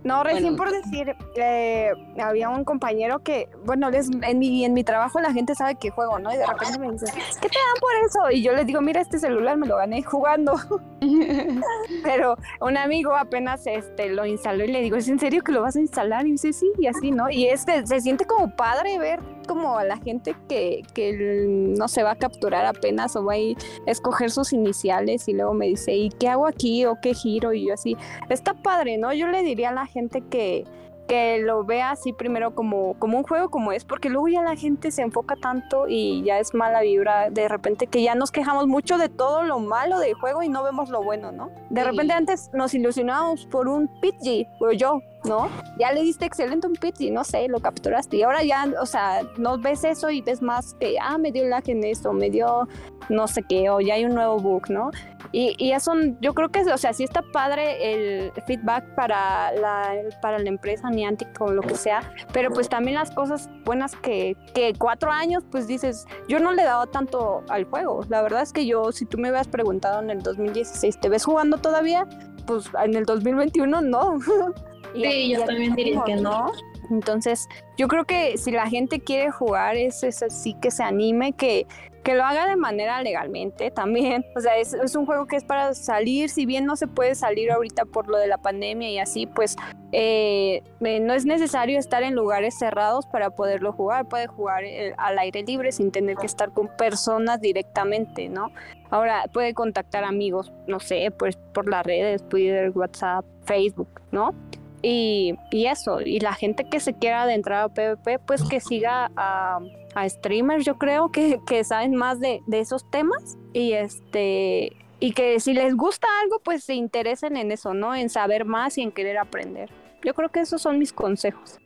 No, recién Bueno. por decir, eh, había un compañero que, bueno, les- en, mi, en mi trabajo la gente sabe que juego, ¿no? Y de repente me dice, ¿qué te dan por eso? Y yo les digo, mira, este celular me lo gané jugando. Pero un amigo apenas este lo instaló y le digo, ¿es en serio que lo vas a instalar? Y dice, sí, y así, ¿no? Y es que se siente como padre ver como a la gente que, que no se va a capturar apenas o va a ir a escoger sus iniciales y luego me dice, ¿y qué hago aquí? ¿O qué giro? Y yo así, está padre, ¿no? Yo le diría a la gente que que lo vea así primero como, como un juego como es, porque luego ya la gente se enfoca tanto y ya es mala vibra de repente que ya nos quejamos mucho de todo lo malo del juego y no vemos lo bueno, ¿no? De repente antes nos ilusionábamos por un PG, o yo, ¿no? Ya le diste excelente un PG, no sé, lo capturaste y ahora ya, o sea, no ves eso y ves más que, ah, me dio lag en esto, me dio no sé qué, o ya hay un nuevo bug, ¿no? Y, y, eso, yo creo que, o sea, sí está padre el feedback para la, para la empresa Niantic o lo que sea, pero pues también las cosas buenas que, que cuatro años, pues dices, yo no le he dado tanto al juego. La verdad es que yo, si tú me hubieras preguntado en el 2016, ¿te ves jugando todavía? Pues en el 2021 no. sí, yo también diría que no. Entonces, yo creo que si la gente quiere jugar, es, es así que se anime, que, que lo haga de manera legalmente también. O sea, es, es, un juego que es para salir, si bien no se puede salir ahorita por lo de la pandemia y así, pues eh, eh, no es necesario estar en lugares cerrados para poderlo jugar. Puede jugar eh, al aire libre sin tener que estar con personas directamente, ¿no? Ahora puede contactar amigos, no sé, pues por las redes, Twitter, WhatsApp, Facebook, ¿no? Y, y, eso, y la gente que se quiera adentrar a PvP, pues que siga a, a streamers, yo creo, que, que saben más de, de, esos temas. Y este y que si les gusta algo, pues se interesen en eso, ¿no? En saber más y en querer aprender. Yo creo que esos son mis consejos.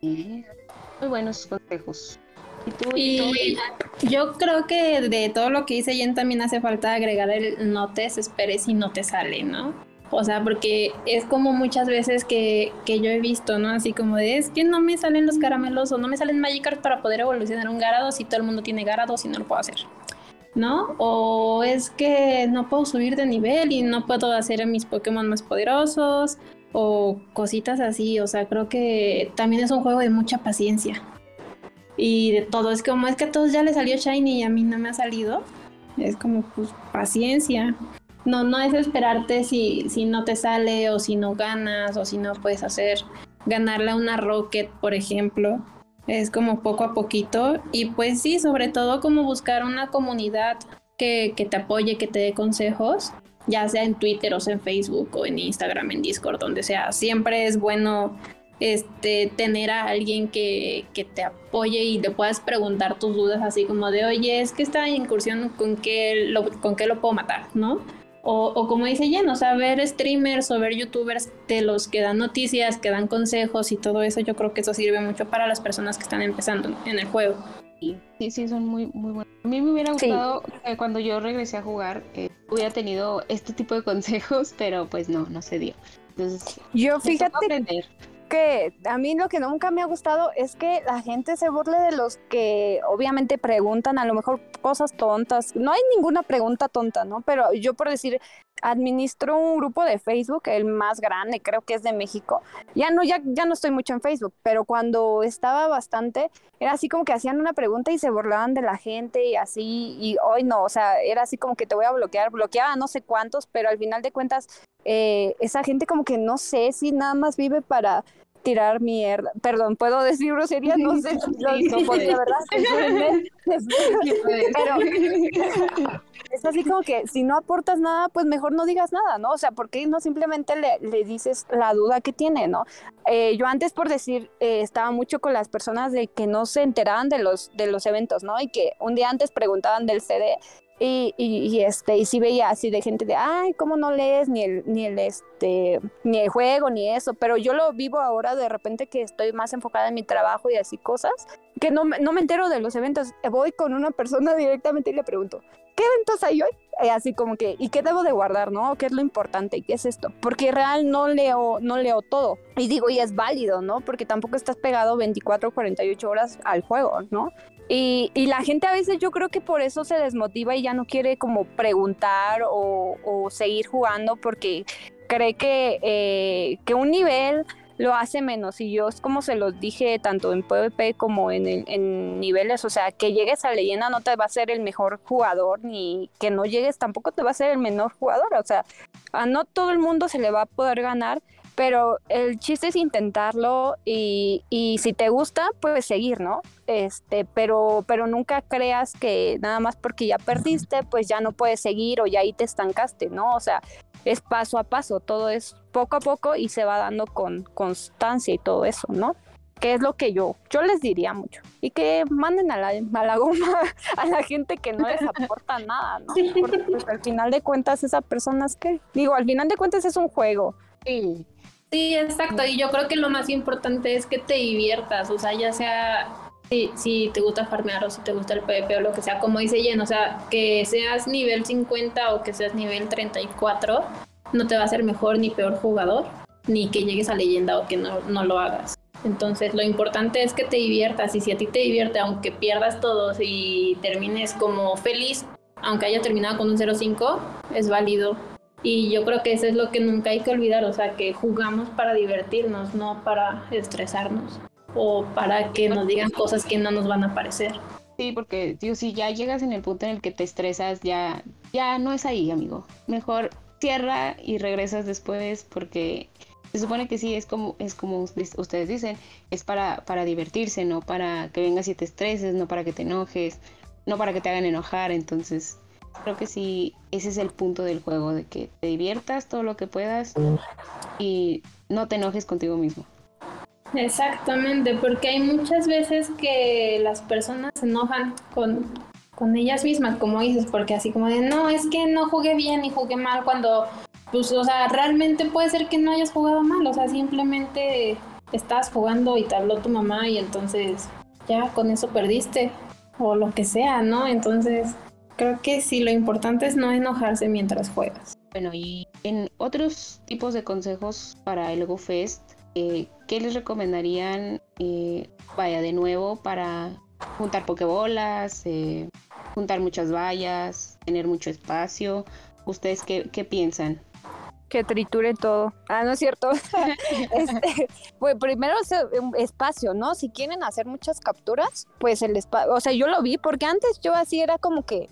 muy buenos consejos. ¿Y, tú, y, yo creo que de todo lo que dice Jen también hace falta agregar el no te desesperes y no te sale, ¿no? O sea, porque es como muchas veces que, que, yo he visto, ¿no? Así como de, es que no me salen los caramelos o no me salen Magikarp para poder evolucionar un Garados y todo el mundo tiene Garados y no lo puedo hacer, ¿no? O es que no puedo subir de nivel y no puedo hacer mis Pokémon más poderosos o cositas así. O sea, creo que también es un juego de mucha paciencia y de todo. Es como, es que a todos ya les salió Shiny y a mí no me ha salido. Es como, pues, paciencia. No, no es esperarte si, si no te sale o si no ganas o si no puedes hacer. Ganarle a una Rocket, por ejemplo. Es como poco a poquito. Y pues sí, sobre todo como buscar una comunidad que, que te apoye, que te dé consejos. Ya sea en Twitter o sea en Facebook o en Instagram, en Discord, donde sea. Siempre es bueno este, tener a alguien que, que, te apoye y le puedas preguntar tus dudas así como de, oye, es que esta incursión, ¿con qué lo, con qué lo puedo matar? ¿No? O, como dice Jen, o sea, ver streamers o ver youtubers de los que dan noticias, que dan consejos y todo eso, yo creo que eso sirve mucho para las personas que están empezando en el juego. Sí, sí, son muy, muy buenos. A mí me hubiera gustado que cuando yo regresé a jugar eh, hubiera tenido este tipo de consejos, pero pues no, no se dio. Entonces, yo fíjate que a mí lo que nunca me ha gustado es que la gente se burle de los que obviamente preguntan a lo mejor cosas tontas. No hay ninguna pregunta tonta, ¿no? Pero yo por decir, administro un grupo de Facebook, el más grande, creo que es de México. Ya no, ya, ya no estoy mucho en Facebook, pero cuando estaba bastante, era así como que hacían una pregunta y se burlaban de la gente y así, y hoy no, o sea, era así como que te voy a bloquear, bloqueaba no sé cuántos, pero al final de cuentas, eh, esa gente como que no sé si nada más vive para tirar mierda. Perdón, ¿puedo decir groserías? No sé si lo porque, ¿verdad? Pero es así como que si no aportas nada, pues mejor no digas nada, ¿no? O sea, ¿por qué no simplemente le, le dices la duda que tiene, ¿no? Eh, yo antes, por decir, eh, estaba mucho con las personas de que no se enteraban de los, de los eventos, ¿no? Y que un día antes preguntaban del CD y, y, este, y sí veía así de gente de, ay, ¿cómo no lees ni el, ni el, este, ni el juego, ni eso? Pero yo lo vivo ahora de repente que estoy más enfocada en mi trabajo y así cosas, que no, no me entero de los eventos. Voy con una persona directamente y le pregunto, ¿qué eventos hay hoy? Y así como que, ¿y qué debo de guardar, no? ¿Qué es lo importante? ¿Y qué es esto? Porque real no leo, no leo todo. Y digo, y es válido, ¿no? Porque tampoco estás pegado 24 o 48 horas al juego, ¿no? Y, y, la gente a veces yo creo que por eso se desmotiva y ya no quiere como preguntar o, seguir jugando porque cree que, eh, que un nivel lo hace menos. Y yo es como se los dije tanto en PvP como en, el, en niveles, o sea, que llegues a leyenda no te va a ser el mejor jugador, ni que no llegues tampoco te va a ser el menor jugador. O sea, a no todo el mundo se le va a poder ganar pero el chiste es intentarlo y, y, si te gusta, puedes seguir, ¿no? Este, pero, pero nunca creas que nada más porque ya perdiste, pues ya no puedes seguir o ya ahí te estancaste, ¿no? O sea, es paso a paso, todo es poco a poco y se va dando con constancia y todo eso, ¿no? Que es lo que yo, yo les diría mucho. Y que manden a la, a la goma a la gente que no les aporta nada, ¿no? Porque pues, al final de cuentas esa persona es que, digo, al final de cuentas es un juego. Sí. Sí, exacto. Y yo creo que lo más importante es que te diviertas, o sea, ya sea si, si te gusta farmear o si te gusta el PvP o lo que sea, como dice Jen, o sea, que seas nivel 50 o que seas nivel 34, no te va a hacer mejor ni peor jugador, ni que llegues a leyenda o que no, no lo hagas. Entonces, lo importante es que te diviertas y si a ti te divierte, aunque pierdas todos y termines como feliz, aunque haya terminado con un 0-5, es válido. Y yo creo que eso es lo que nunca hay que olvidar, o sea, que jugamos para divertirnos, no para estresarnos o para que nos digan cosas que no nos van a parecer. Sí, porque tío, si ya llegas en el punto en el que te estresas, ya, ya no es ahí, amigo. Mejor cierra y regresas después porque se supone que sí, es como, es como ustedes dicen, es para, para divertirse, no para que vengas y te estreses, no para que te enojes, no para que te hagan enojar. Entonces, creo que sí, ese es el punto del juego, de que te diviertas todo lo que puedas y no te enojes contigo mismo. Exactamente, porque hay muchas veces que las personas se enojan con, con ellas mismas, como dices, porque así como de, no, es que no jugué bien y jugué mal cuando, pues, o sea, realmente puede ser que no hayas jugado mal, o sea, simplemente estás jugando y te habló tu mamá y entonces ya con eso perdiste, o lo que sea, ¿no? Entonces, creo que sí, lo importante es no enojarse mientras juegas. Bueno, y en otros tipos de consejos para el GoFest, eh, ¿qué les recomendarían, eh, vaya, de nuevo para juntar pokebolas, eh, juntar muchas vallas, tener mucho espacio? ¿Ustedes qué, piensan? Que triture todo. Ah, no es cierto. este, pues primero es espacio, ¿no? Si quieren hacer muchas capturas, pues el espacio, o sea, yo lo vi porque antes yo así era como que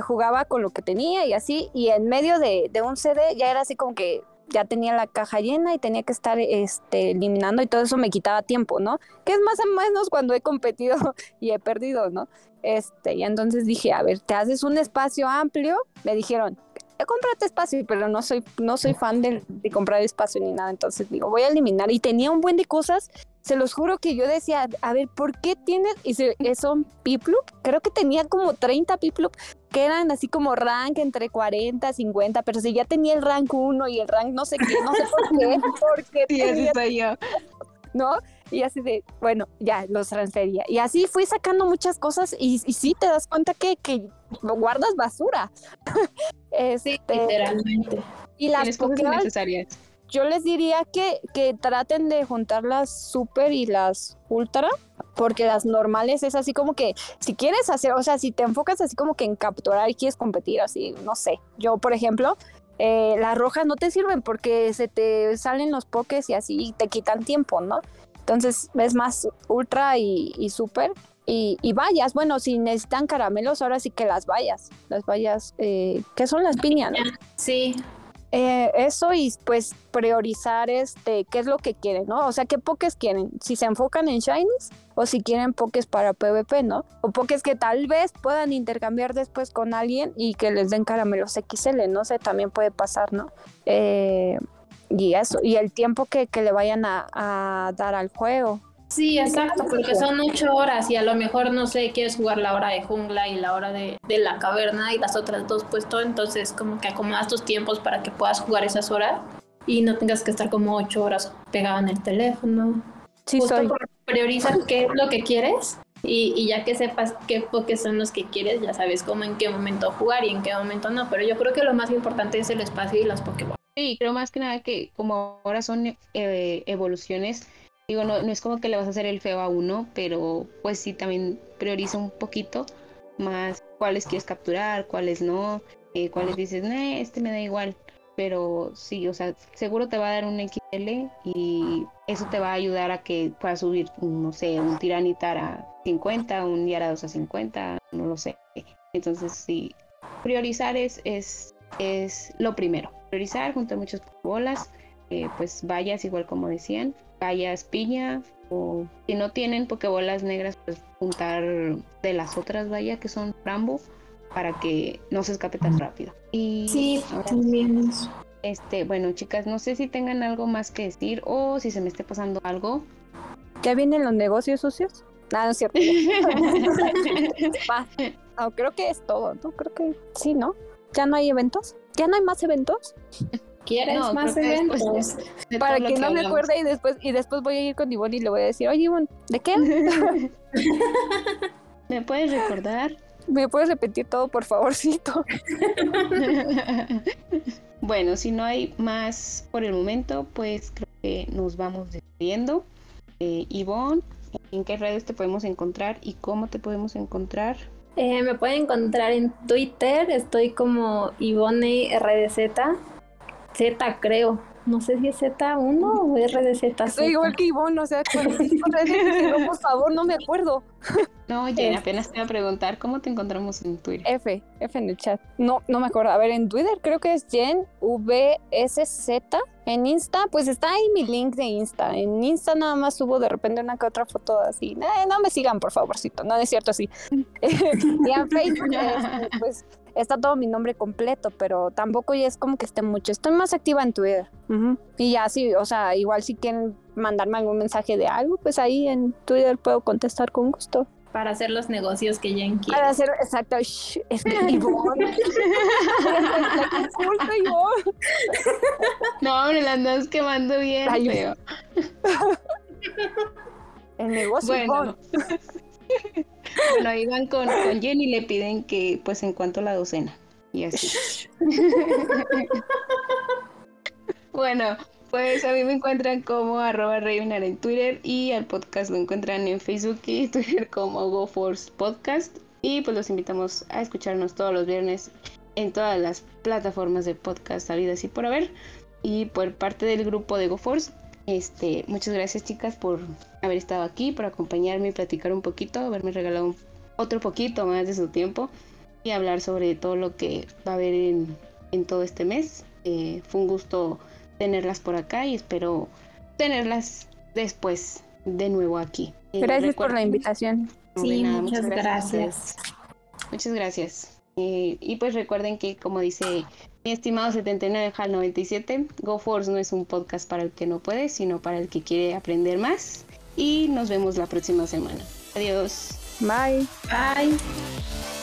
jugaba con lo que tenía y así, y en medio de, de, un CD ya era así como que ya tenía la caja llena y tenía que estar este, eliminando y todo eso me quitaba tiempo, ¿no? Que es más o menos cuando he competido y he perdido, ¿no? Este, y entonces dije, a ver, te haces un espacio amplio. Me dijeron, eh, cómprate espacio, pero no soy, no soy fan de, de, comprar espacio ni nada. Entonces digo, voy a eliminar. Y tenía un buen de cosas. Se los juro que yo decía, a ver, ¿por qué tienes? Y se, son Piplup. Creo que tenía como 30 Piplup que eran así como rank entre 40, 50, pero si ya tenía el rank 1 y el rank no sé qué, no sé por qué, porque sí, soy yo. ¿No? Y así de, bueno, ya los transfería. Y así fui sacando muchas cosas y, y sí te das cuenta que, que guardas basura. este, sí, literalmente. Y las cosas necesarias. Yo les diría que, que traten de juntar las super y las ultra porque las normales es así como que si quieres hacer, o sea, si te enfocas así como que en capturar y quieres competir, así, no sé. Yo, por ejemplo, eh, las rojas no te sirven porque se te salen los pokés y así y te quitan tiempo, ¿no? Entonces es más ultra y, y super. Y, y, vallas, bueno, si necesitan caramelos, ahora sí que las vallas. Las vallas, eh, ¿qué son las piñas? Sí, eh, eso y pues priorizar este qué es lo que quieren, ¿no? O sea, qué pokés quieren, si se enfocan en shinies o si quieren pokés para PvP, ¿no? O pokés que tal vez puedan intercambiar después con alguien y que les den caramelos XL, no sé, también puede pasar, ¿no? Eh, y eso, y el tiempo que, que le vayan a, a dar al juego. Sí, exacto, porque son ocho horas y a lo mejor, no sé, quieres jugar la hora de jungla y la hora de, la caverna y las otras dos puesto, entonces como que acomodas tus tiempos para que puedas jugar esas horas y no tengas que estar como ocho horas pegada en el teléfono. Sí, soy. Prioriza qué es lo que quieres y, y, ya que sepas qué pokés son los que quieres, ya sabes cómo en qué momento jugar y en qué momento no, pero yo creo que lo más importante es el espacio y las Pokémon. Sí, creo más que nada que como ahora son eh, evoluciones, Digo, no, no es como que le vas a hacer el feo a uno, pero pues sí también prioriza un poquito más cuáles quieres capturar, cuáles no, eh, cuáles dices, no, este me da igual. Pero sí, o sea, seguro te va a dar un XL y eso te va a ayudar a que puedas subir, no sé, un tiranitar a 50, un Yarados a 50, no lo sé. Entonces, sí, priorizar es, es, es lo primero. Priorizar junto a muchas bolas, eh, pues vayas igual como decían, vallas piña o si no tienen pokebolas negras pues juntar de las otras vallas que son rambo para que no se escape tan rápido. Y sí, también Este, bueno, chicas, no sé si tengan algo más que decir o si se me esté pasando algo. ¿Ya vienen los negocios sucios? No, no es cierto. Va. No, creo que es todo, ¿no? Creo que sí, ¿no? ¿Ya no hay eventos? ¿Ya no hay más eventos? ¿Quieres No, más eventos? de Para que no me acuerde y después, y después voy a ir con Ivonne y le voy a decir, oye Ivonne, ¿de qué? ¿Me puedes recordar? ¿Me puedes repetir todo, por favorcito? bueno, si no hay más por el momento, pues creo que nos vamos despidiendo. Eh, Ivonne, ¿en qué redes te podemos encontrar y cómo te podemos encontrar? Eh, me pueden encontrar en Twitter, estoy como Ivone RDZ. Z creo. No sé si es Z1 o RDZ. Soy igual que Ivonne, o sea, por favor, no me acuerdo. No, Jen, Es- apenas te iba a preguntar cómo te encontramos en Twitter. F, F en el chat. No, no me acuerdo. A ver, en Twitter creo que es Jen VSZ. En Insta, pues está ahí mi link de Insta. En Insta nada más subo de repente una que otra foto así. Eh, no me sigan, por favorcito. No, no es cierto así. y en Facebook, este, pues está todo mi nombre completo, pero tampoco ya es como que esté mucho. Estoy más activa en Twitter. Y ya sí, o sea, igual si quieren mandarme algún mensaje de algo, pues ahí en Twitter puedo contestar con gusto. Para hacer los negocios que Jen quiere. Para hacer, exacto, shh, es que Ivonne. No, hombre, la andas quemando bien Ay, feo. El negocio, Bueno. Bueno, ahí van con, con Jen y le piden que, pues, en cuanto a la docena. Y así. Bueno, pues a mí me encuentran como arroba Ravenar en Twitter y al podcast lo encuentran en Facebook y Twitter como GoForce Podcast. Y pues los invitamos a escucharnos todos los viernes en todas las plataformas de podcast habidas y por haber. Y por parte del grupo de GoForce, este, muchas gracias chicas por haber estado aquí, por acompañarme y platicar un poquito, haberme regalado un- otro poquito más de su tiempo y hablar sobre todo lo que va a haber en, en todo este mes. Eh, fue un gusto tenerlas por acá y espero tenerlas después de nuevo aquí. Eh, Gracias por la invitación. No, Sí, nada, muchas gracias. Muchas gracias. Eh, y pues recuerden que, como dice mi estimado 79 HAL 97, GoForce no es un podcast para el que no puede, sino para el que quiere aprender más. Y nos vemos la próxima semana. Adiós. Bye. Bye.